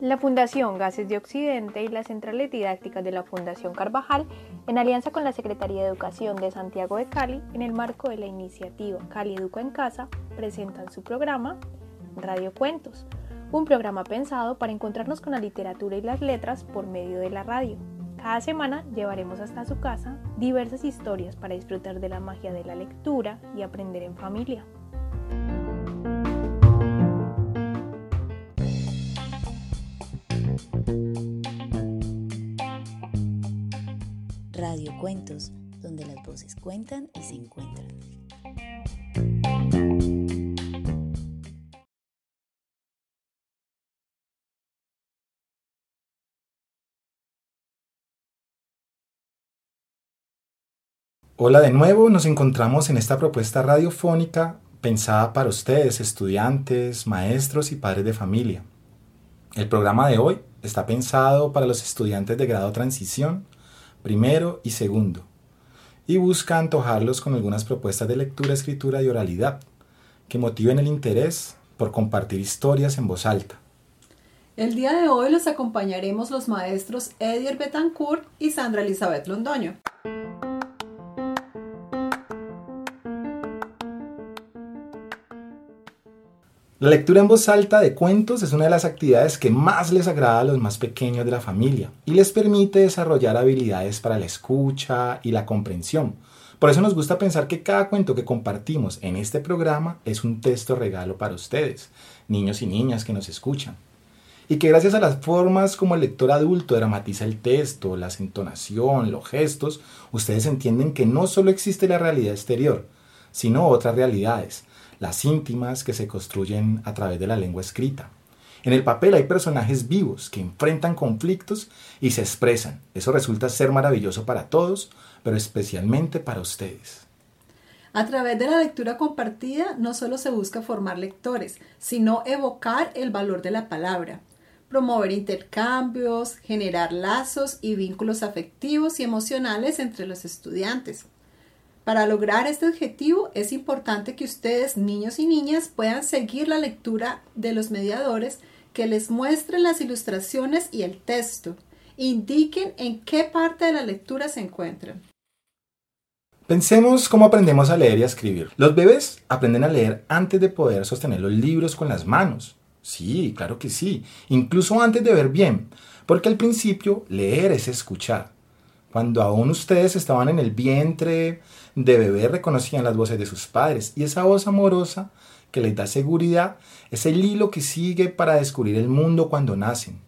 La Fundación Gases de Occidente y las centrales didácticas de la Fundación Carvajal, en alianza con la Secretaría de Educación de Santiago de Cali, en el marco de la iniciativa Cali Educa en Casa, presentan su programa Radio Cuentos, un programa pensado para encontrarnos con la literatura y las letras por medio de la radio. Cada semana llevaremos hasta su casa diversas historias para disfrutar de la magia de la lectura y aprender en familia. Radio Cuentos, donde las voces cuentan y se encuentran. Hola de nuevo, nos encontramos en esta propuesta radiofónica pensada para ustedes, estudiantes, maestros y padres de familia. El programa de hoy está pensado para los estudiantes de grado transición, primero y segundo, y busca antojarlos con algunas propuestas de lectura, escritura y oralidad que motiven el interés por compartir historias en voz alta. El día de hoy los acompañaremos los maestros Edier Betancourt y Sandra Elizabeth Londoño. La lectura en voz alta de cuentos es una de las actividades que más les agrada a los más pequeños de la familia y les permite desarrollar habilidades para la escucha y la comprensión. Por eso nos gusta pensar que cada cuento que compartimos en este programa es un texto regalo para ustedes, niños y niñas que nos escuchan. Y que gracias a las formas como el lector adulto dramatiza el texto, la entonación, los gestos, ustedes entienden que no solo existe la realidad exterior, sino otras realidades las íntimas que se construyen a través de la lengua escrita. En el papel hay personajes vivos que enfrentan conflictos y se expresan. Eso resulta ser maravilloso para todos, pero especialmente para ustedes. A través de la lectura compartida no solo se busca formar lectores, sino evocar el valor de la palabra, promover intercambios, generar lazos y vínculos afectivos y emocionales entre los estudiantes. Para lograr este objetivo es importante que ustedes, niños y niñas, puedan seguir la lectura de los mediadores que les muestren las ilustraciones y el texto. Indiquen en qué parte de la lectura se encuentran. Pensemos cómo aprendemos a leer y a escribir. Los bebés aprenden a leer antes de poder sostener los libros con las manos. Sí, claro que sí, incluso antes de ver bien, porque al principio leer es escuchar. Cuando aún ustedes estaban en el vientre de bebé reconocían las voces de sus padres y esa voz amorosa que les da seguridad es el hilo que sigue para descubrir el mundo cuando nacen.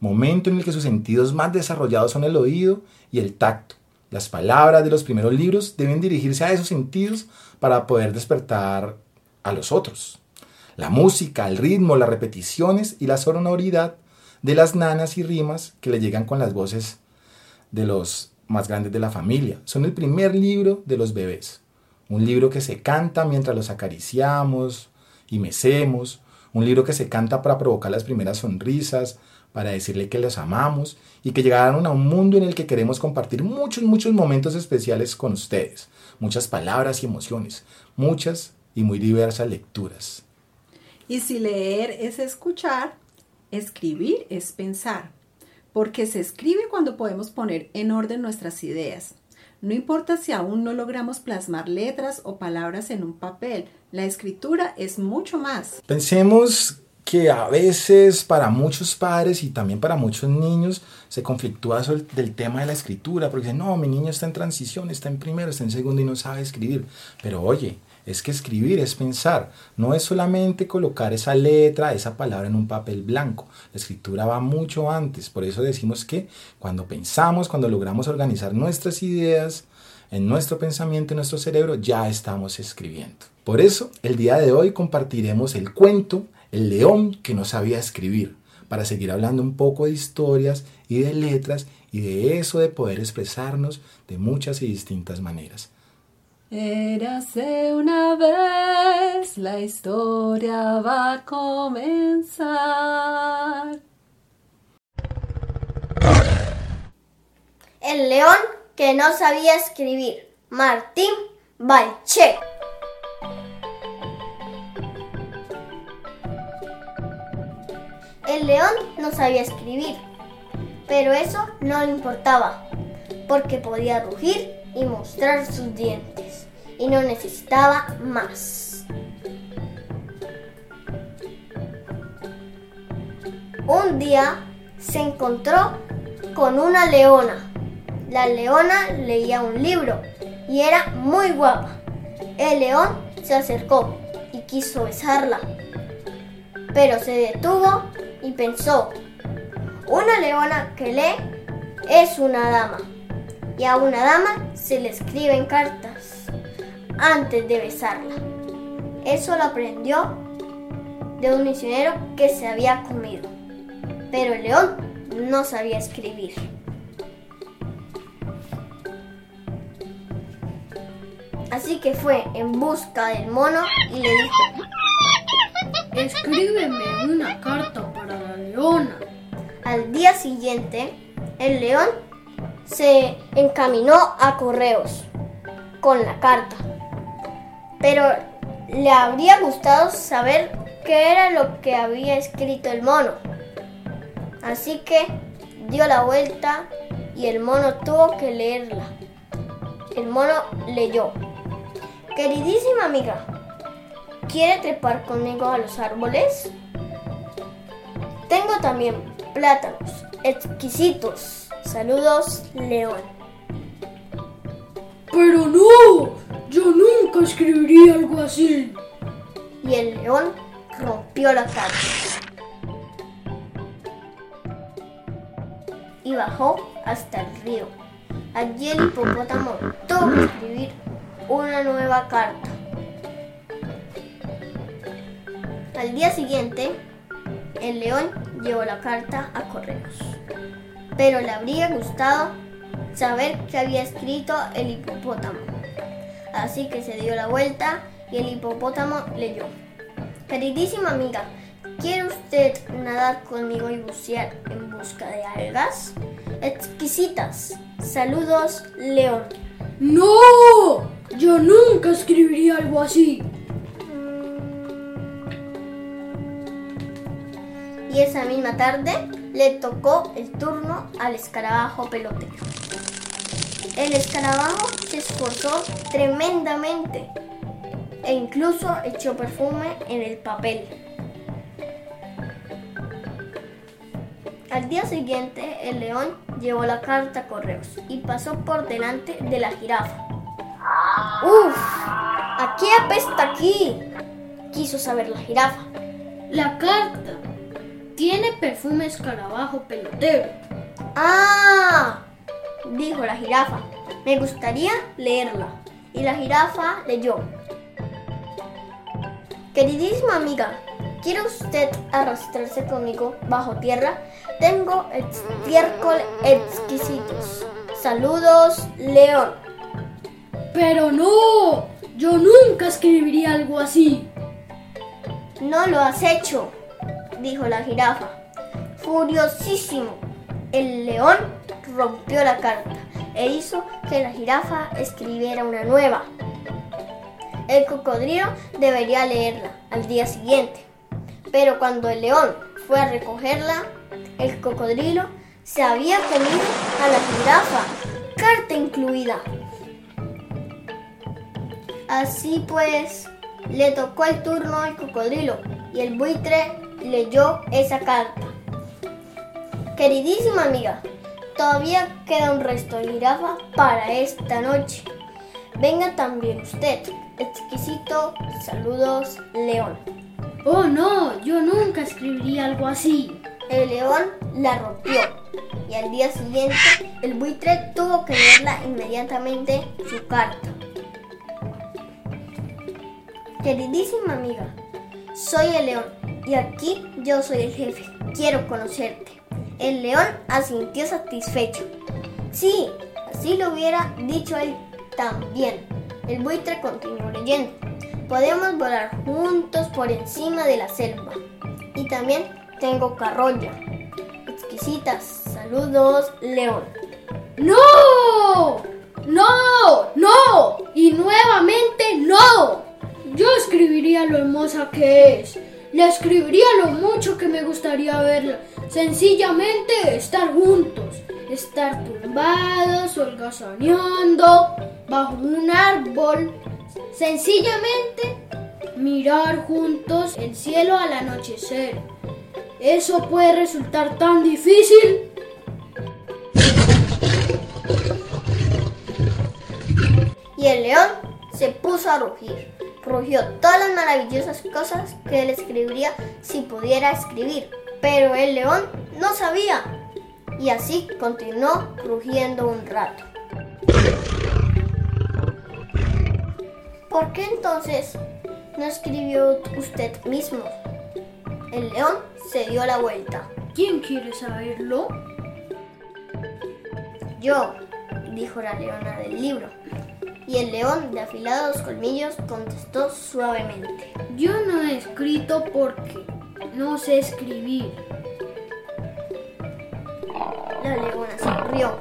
Momento en el que sus sentidos más desarrollados son el oído y el tacto. Las palabras de los primeros libros deben dirigirse a esos sentidos para poder despertar a los otros. La música, el ritmo, las repeticiones y la sonoridad de las nanas y rimas que le llegan con las voces de los más grandes de la familia. Son el primer libro de los bebés. Un libro que se canta mientras los acariciamos y mecemos. Un libro que se canta para provocar las primeras sonrisas, para decirle que los amamos y que llegaron a un mundo en el que queremos compartir muchos, muchos momentos especiales con ustedes. Muchas palabras y emociones. Muchas y muy diversas lecturas. Y si leer es escuchar, escribir es pensar porque se escribe cuando podemos poner en orden nuestras ideas. No importa si aún no logramos plasmar letras o palabras en un papel, la escritura es mucho más. Pensemos que a veces para muchos padres y también para muchos niños se conflictúa del tema de la escritura, porque dicen, no, mi niño está en transición, está en primero, está en segundo y no sabe escribir. Pero oye, es que escribir es pensar, no es solamente colocar esa letra, esa palabra en un papel blanco. La escritura va mucho antes, por eso decimos que cuando pensamos, cuando logramos organizar nuestras ideas en nuestro pensamiento, en nuestro cerebro, ya estamos escribiendo. Por eso, el día de hoy compartiremos el cuento El león que no sabía escribir, para seguir hablando un poco de historias y de letras y de eso de poder expresarnos de muchas y distintas maneras. Érase una vez, la historia va a comenzar. El león que no sabía escribir, Martín Balche. El león no sabía escribir, pero eso no le importaba, porque podía rugir y mostrar sus dientes, y no necesitaba más. Un día se encontró con una leona. La leona leía un libro y era muy guapa. El león se acercó y quiso besarla, pero se detuvo y pensó, una leona que lee es una dama y a una dama se le escriben cartas antes de besarla. Eso lo aprendió de un misionero que se había comido, pero el león no sabía escribir. Así que fue en busca del mono y le dijo, Escríbeme una carta para la leona. Al día siguiente, el león se encaminó a correos con la carta. Pero le habría gustado saber qué era lo que había escrito el mono. Así que dio la vuelta y el mono tuvo que leerla. El mono leyó. Queridísima amiga, ¿quiere trepar conmigo a los árboles? Tengo también plátanos exquisitos. Saludos, León. Pero no, escribiría algo así. Y el león rompió la carta. Y bajó hasta el río. Allí el hipopótamo tuvo que escribir una nueva carta. Al día siguiente, el león llevó la carta a correos. Pero le habría gustado saber qué había escrito el hipopótamo. Así que se dio la vuelta y el hipopótamo leyó. Queridísima amiga, ¿quiere usted nadar conmigo y bucear en busca de algas? Exquisitas. Saludos, León. No, yo nunca escribiría algo así. Y esa misma tarde le tocó el turno al escarabajo pelotero. El escarabajo se esforzó tremendamente e incluso echó perfume en el papel. Al día siguiente, el león llevó la carta a correos y pasó por delante de la jirafa. ¡Uf! ¿A qué apesta aquí? Quiso saber la jirafa. La carta tiene perfume escarabajo pelotero. ¡Ah! Dijo la jirafa. Me gustaría leerla. Y la jirafa leyó. Queridísima amiga, ¿quiere usted arrastrarse conmigo bajo tierra? Tengo estiércol exquisitos. Saludos, León. Pero no, yo nunca escribiría algo así. No lo has hecho, dijo la jirafa. Furiosísimo, el león rompió la carta e hizo que la jirafa escribiera una nueva. El cocodrilo debería leerla al día siguiente, pero cuando el león fue a recogerla, el cocodrilo se había comido a la jirafa, carta incluida. Así pues, le tocó el turno al cocodrilo y el buitre leyó esa carta. Queridísima amiga, todavía queda un resto de jirafa para esta noche. Venga también usted. Exquisito. Saludos, León. Oh no, yo nunca escribiría algo así. El león la rompió y al día siguiente el buitre tuvo que leerla inmediatamente su carta. Queridísima amiga, soy el león y aquí yo soy el jefe. Quiero conocerte. El león asintió satisfecho. Sí, así lo hubiera dicho él también. El buitre continuó leyendo. Podemos volar juntos por encima de la selva. Y también tengo carroña. Exquisitas. Saludos, león. ¡No! ¡No! ¡No! Y nuevamente no. Yo escribiría lo hermosa que es Le escribiría lo mucho que me gustaría verla. Sencillamente estar juntos, estar tumbados, holgazaneando, bajo un árbol. Sencillamente mirar juntos el cielo al anochecer. ¿Eso puede resultar tan difícil? Y el león se puso a rugir. Rugió todas las maravillosas cosas que él escribiría si pudiera escribir. Pero el león no sabía. Y así continuó rugiendo un rato. ¿Por qué entonces no escribió usted mismo? El león se dio la vuelta. ¿Quién quiere saberlo? Yo, dijo la leona del libro. Y el león, de afilados colmillos, contestó suavemente. Yo no he escrito porque no sé escribir. La leona se rió.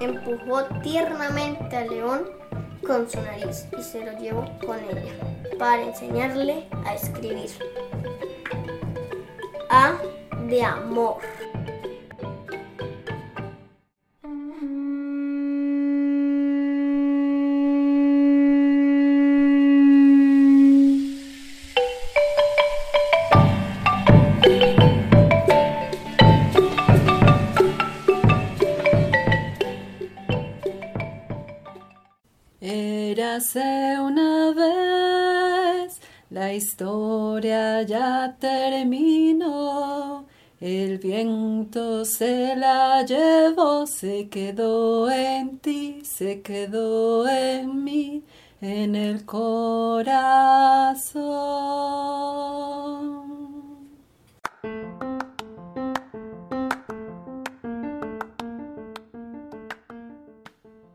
Empujó tiernamente al león con su nariz y se lo llevó con ella para enseñarle a escribir. A de amor. Se la llevó, se quedó en ti, se quedó en mí, en el corazón.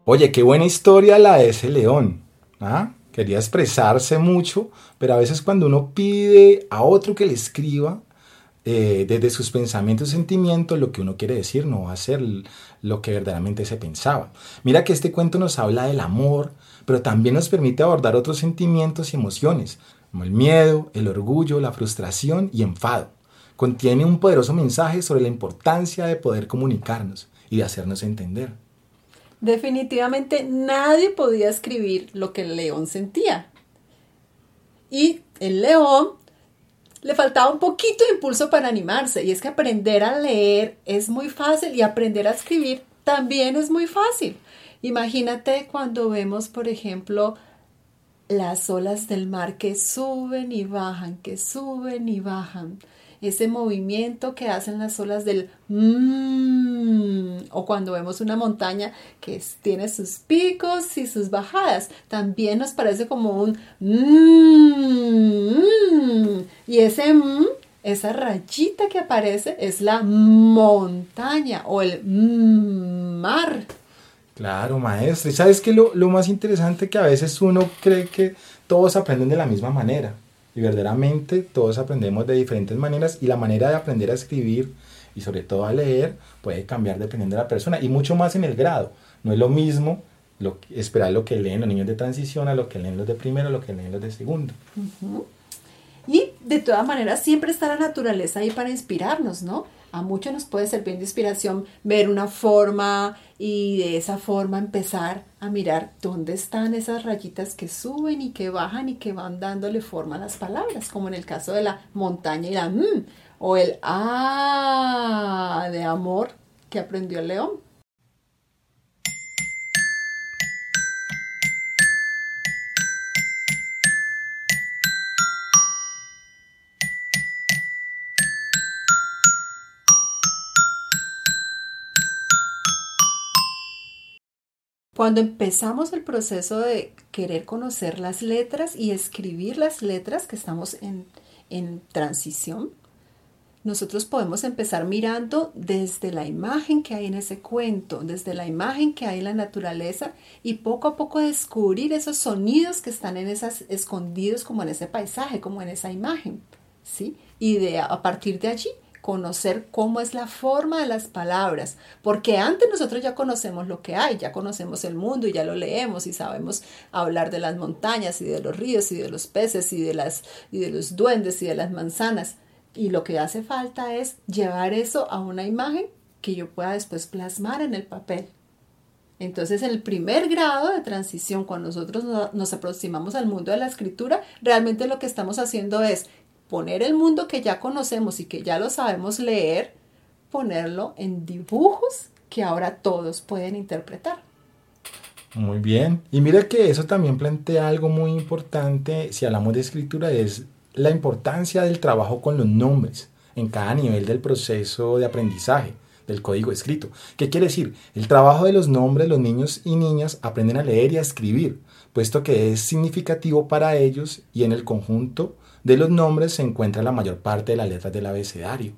Oye, qué buena historia la de ese león. ¿ah? Quería expresarse mucho, pero a veces cuando uno pide a otro que le escriba, eh, desde sus pensamientos y sentimientos, lo que uno quiere decir no va a ser lo que verdaderamente se pensaba. Mira que este cuento nos habla del amor, pero también nos permite abordar otros sentimientos y emociones, como el miedo, el orgullo, la frustración y enfado. Contiene un poderoso mensaje sobre la importancia de poder comunicarnos y de hacernos entender. Definitivamente nadie podía escribir lo que el león sentía. Y el león le faltaba un poquito de impulso para animarse. Y es que aprender a leer es muy fácil y aprender a escribir también es muy fácil. Imagínate cuando vemos, por ejemplo, las olas del mar que suben y bajan, que suben y bajan. Ese movimiento que hacen las olas del mmm, o cuando vemos una montaña que tiene sus picos y sus bajadas, también nos parece como un mmm, y ese mmm, esa rayita que aparece es la montaña o el mar. Claro, maestra. ¿Y sabes que lo, lo más interesante que a veces uno cree que todos aprenden de la misma manera? Y verdaderamente todos aprendemos de diferentes maneras y la manera de aprender a escribir y sobre todo a leer puede cambiar dependiendo de la persona y mucho más en el grado. No es lo mismo lo, esperar lo que leen los niños de transición a lo que leen los de primero, a lo que leen los de segundo. Y de todas maneras siempre está la naturaleza ahí para inspirarnos, ¿no? A muchos nos puede servir de inspiración ver una forma y de esa forma empezar a mirar dónde están esas rayitas que suben y que bajan y que van dándole forma a las palabras, como en el caso de la montaña y la mm, o el ah de amor que aprendió el león. Cuando empezamos el proceso de querer conocer las letras y escribir las letras que estamos en, en transición, nosotros podemos empezar mirando desde la imagen que hay en ese cuento, desde la imagen que hay en la naturaleza y poco a poco descubrir esos sonidos que están en esas escondidos como en ese paisaje, como en esa imagen, ¿sí? Y de a partir de allí conocer cómo es la forma de las palabras, porque antes nosotros ya conocemos lo que hay, ya conocemos el mundo y ya lo leemos y sabemos hablar de las montañas y de los ríos y de los peces y de las y de los duendes y de las manzanas. Y lo que hace falta es llevar eso a una imagen que yo pueda después plasmar en el papel. Entonces, el primer grado de transición, cuando nosotros nos aproximamos al mundo de la escritura, realmente lo que estamos haciendo es poner el mundo que ya conocemos y que ya lo sabemos leer, ponerlo en dibujos que ahora todos pueden interpretar. Muy bien. Y mira que eso también plantea algo muy importante si hablamos de escritura, es la importancia del trabajo con los nombres en cada nivel del proceso de aprendizaje del código escrito. ¿Qué quiere decir? El trabajo de los nombres, los niños y niñas aprenden a leer y a escribir, puesto que es significativo para ellos y en el conjunto de los nombres se encuentra la mayor parte de las letras del abecedario.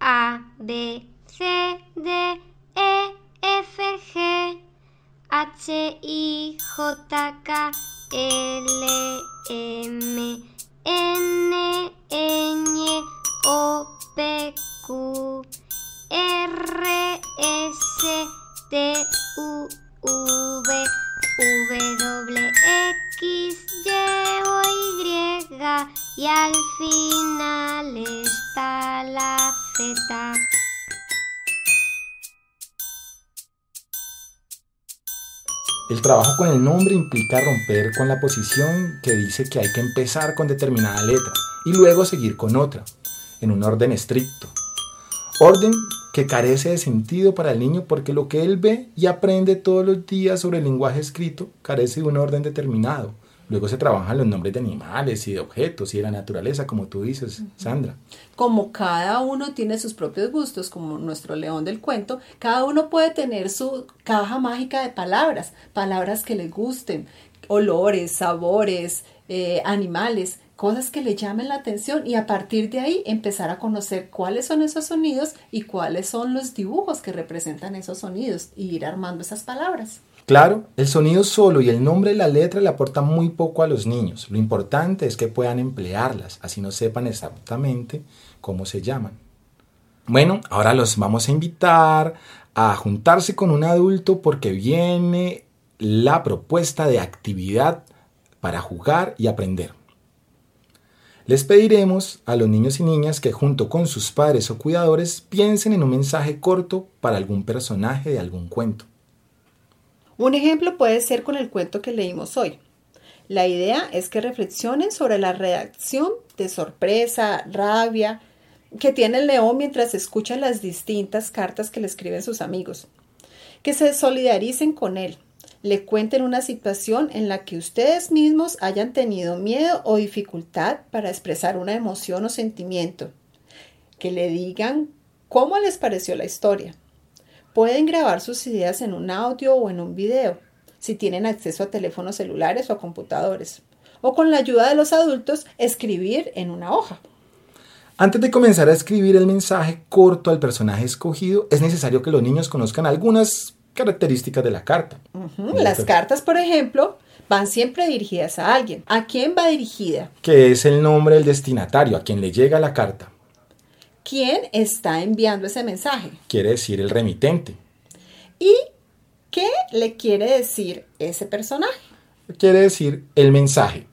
A, B, C, D, E, F, G, H, I, J, K, L, M, trabajo con el nombre implica romper con la posición que dice que hay que empezar con determinada letra y luego seguir con otra, en un orden estricto. Orden que carece de sentido para el niño porque lo que él ve y aprende todos los días sobre el lenguaje escrito carece de un orden determinado. Luego se trabajan los nombres de animales y de objetos y de la naturaleza, como tú dices, Sandra. Como cada uno tiene sus propios gustos, como nuestro león del cuento, cada uno puede tener su caja mágica de palabras, palabras que le gusten, olores, sabores, eh, animales cosas que le llamen la atención y a partir de ahí empezar a conocer cuáles son esos sonidos y cuáles son los dibujos que representan esos sonidos y ir armando esas palabras. Claro, el sonido solo y el nombre de la letra le aportan muy poco a los niños. Lo importante es que puedan emplearlas, así no sepan exactamente cómo se llaman. Bueno, ahora los vamos a invitar a juntarse con un adulto porque viene la propuesta de actividad para jugar y aprender. Les pediremos a los niños y niñas que junto con sus padres o cuidadores piensen en un mensaje corto para algún personaje de algún cuento. Un ejemplo puede ser con el cuento que leímos hoy. La idea es que reflexionen sobre la reacción de sorpresa, rabia que tiene el león mientras escucha las distintas cartas que le escriben sus amigos. Que se solidaricen con él, le cuenten una situación en la que ustedes mismos hayan tenido miedo o dificultad para expresar una emoción o sentimiento. Que le digan cómo les pareció la historia. Pueden grabar sus ideas en un audio o en un video, si tienen acceso a teléfonos celulares o a computadores. O con la ayuda de los adultos, escribir en una hoja. Antes de comenzar a escribir el mensaje corto al personaje escogido, es necesario que los niños conozcan algunas características de la carta. Las cartas, por ejemplo, van siempre dirigidas a alguien. ¿A quién va dirigida? Que es el nombre del destinatario, a quien le llega la carta. ¿Quién está enviando ese mensaje? Quiere decir el remitente. ¿Y qué le quiere decir ese personaje? Quiere decir el mensaje.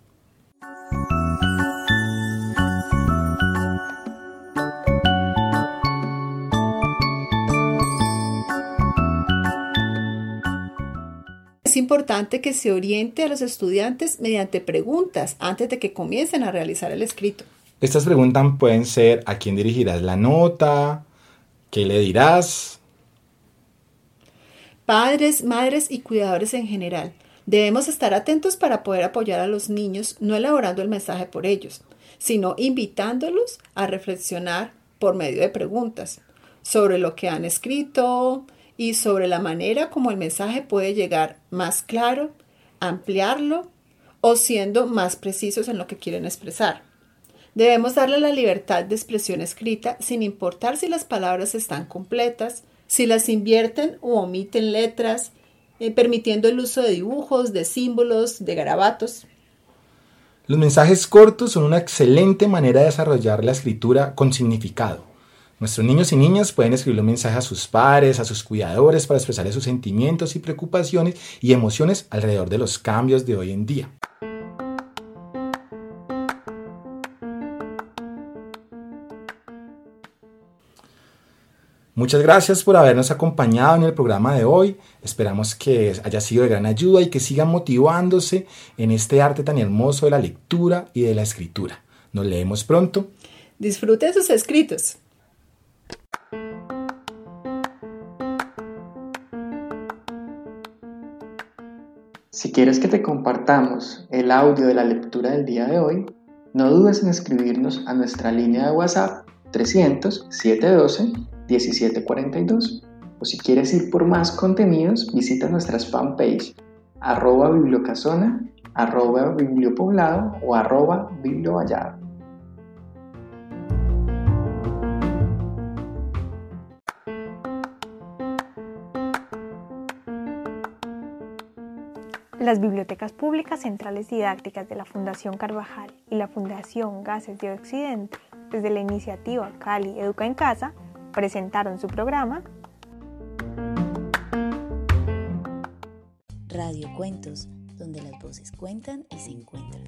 es importante que se oriente a los estudiantes mediante preguntas antes de que comiencen a realizar el escrito. Estas preguntas pueden ser a quién dirigirás la nota, qué le dirás. Padres, madres y cuidadores en general. Debemos estar atentos para poder apoyar a los niños, no elaborando el mensaje por ellos, sino invitándolos a reflexionar por medio de preguntas sobre lo que han escrito, y sobre la manera como el mensaje puede llegar más claro, ampliarlo o siendo más precisos en lo que quieren expresar. Debemos darle la libertad de expresión escrita sin importar si las palabras están completas, si las invierten o omiten letras, eh, permitiendo el uso de dibujos, de símbolos, de garabatos. Los mensajes cortos son una excelente manera de desarrollar la escritura con significado. Nuestros niños y niñas pueden escribir un mensaje a sus padres, a sus cuidadores, para expresarles sus sentimientos y preocupaciones y emociones alrededor de los cambios de hoy en día. Muchas gracias por habernos acompañado en el programa de hoy. Esperamos que haya sido de gran ayuda y que sigan motivándose en este arte tan hermoso de la lectura y de la escritura. Nos leemos pronto. Disfrute sus escritos. Si quieres que te compartamos el audio de la lectura del día de hoy, no dudes en escribirnos a nuestra línea de WhatsApp 300 712 1742. O si quieres ir por más contenidos, visita nuestras fanpage arroba bibliocasona, arroba bibliopoblado o arroba bibliovallado. Las bibliotecas públicas centrales didácticas de la Fundación Carvajal y la Fundación Gases de Occidente, desde la iniciativa Cali Educa en Casa, presentaron su programa Radio Cuentos, donde las voces cuentan y se encuentran.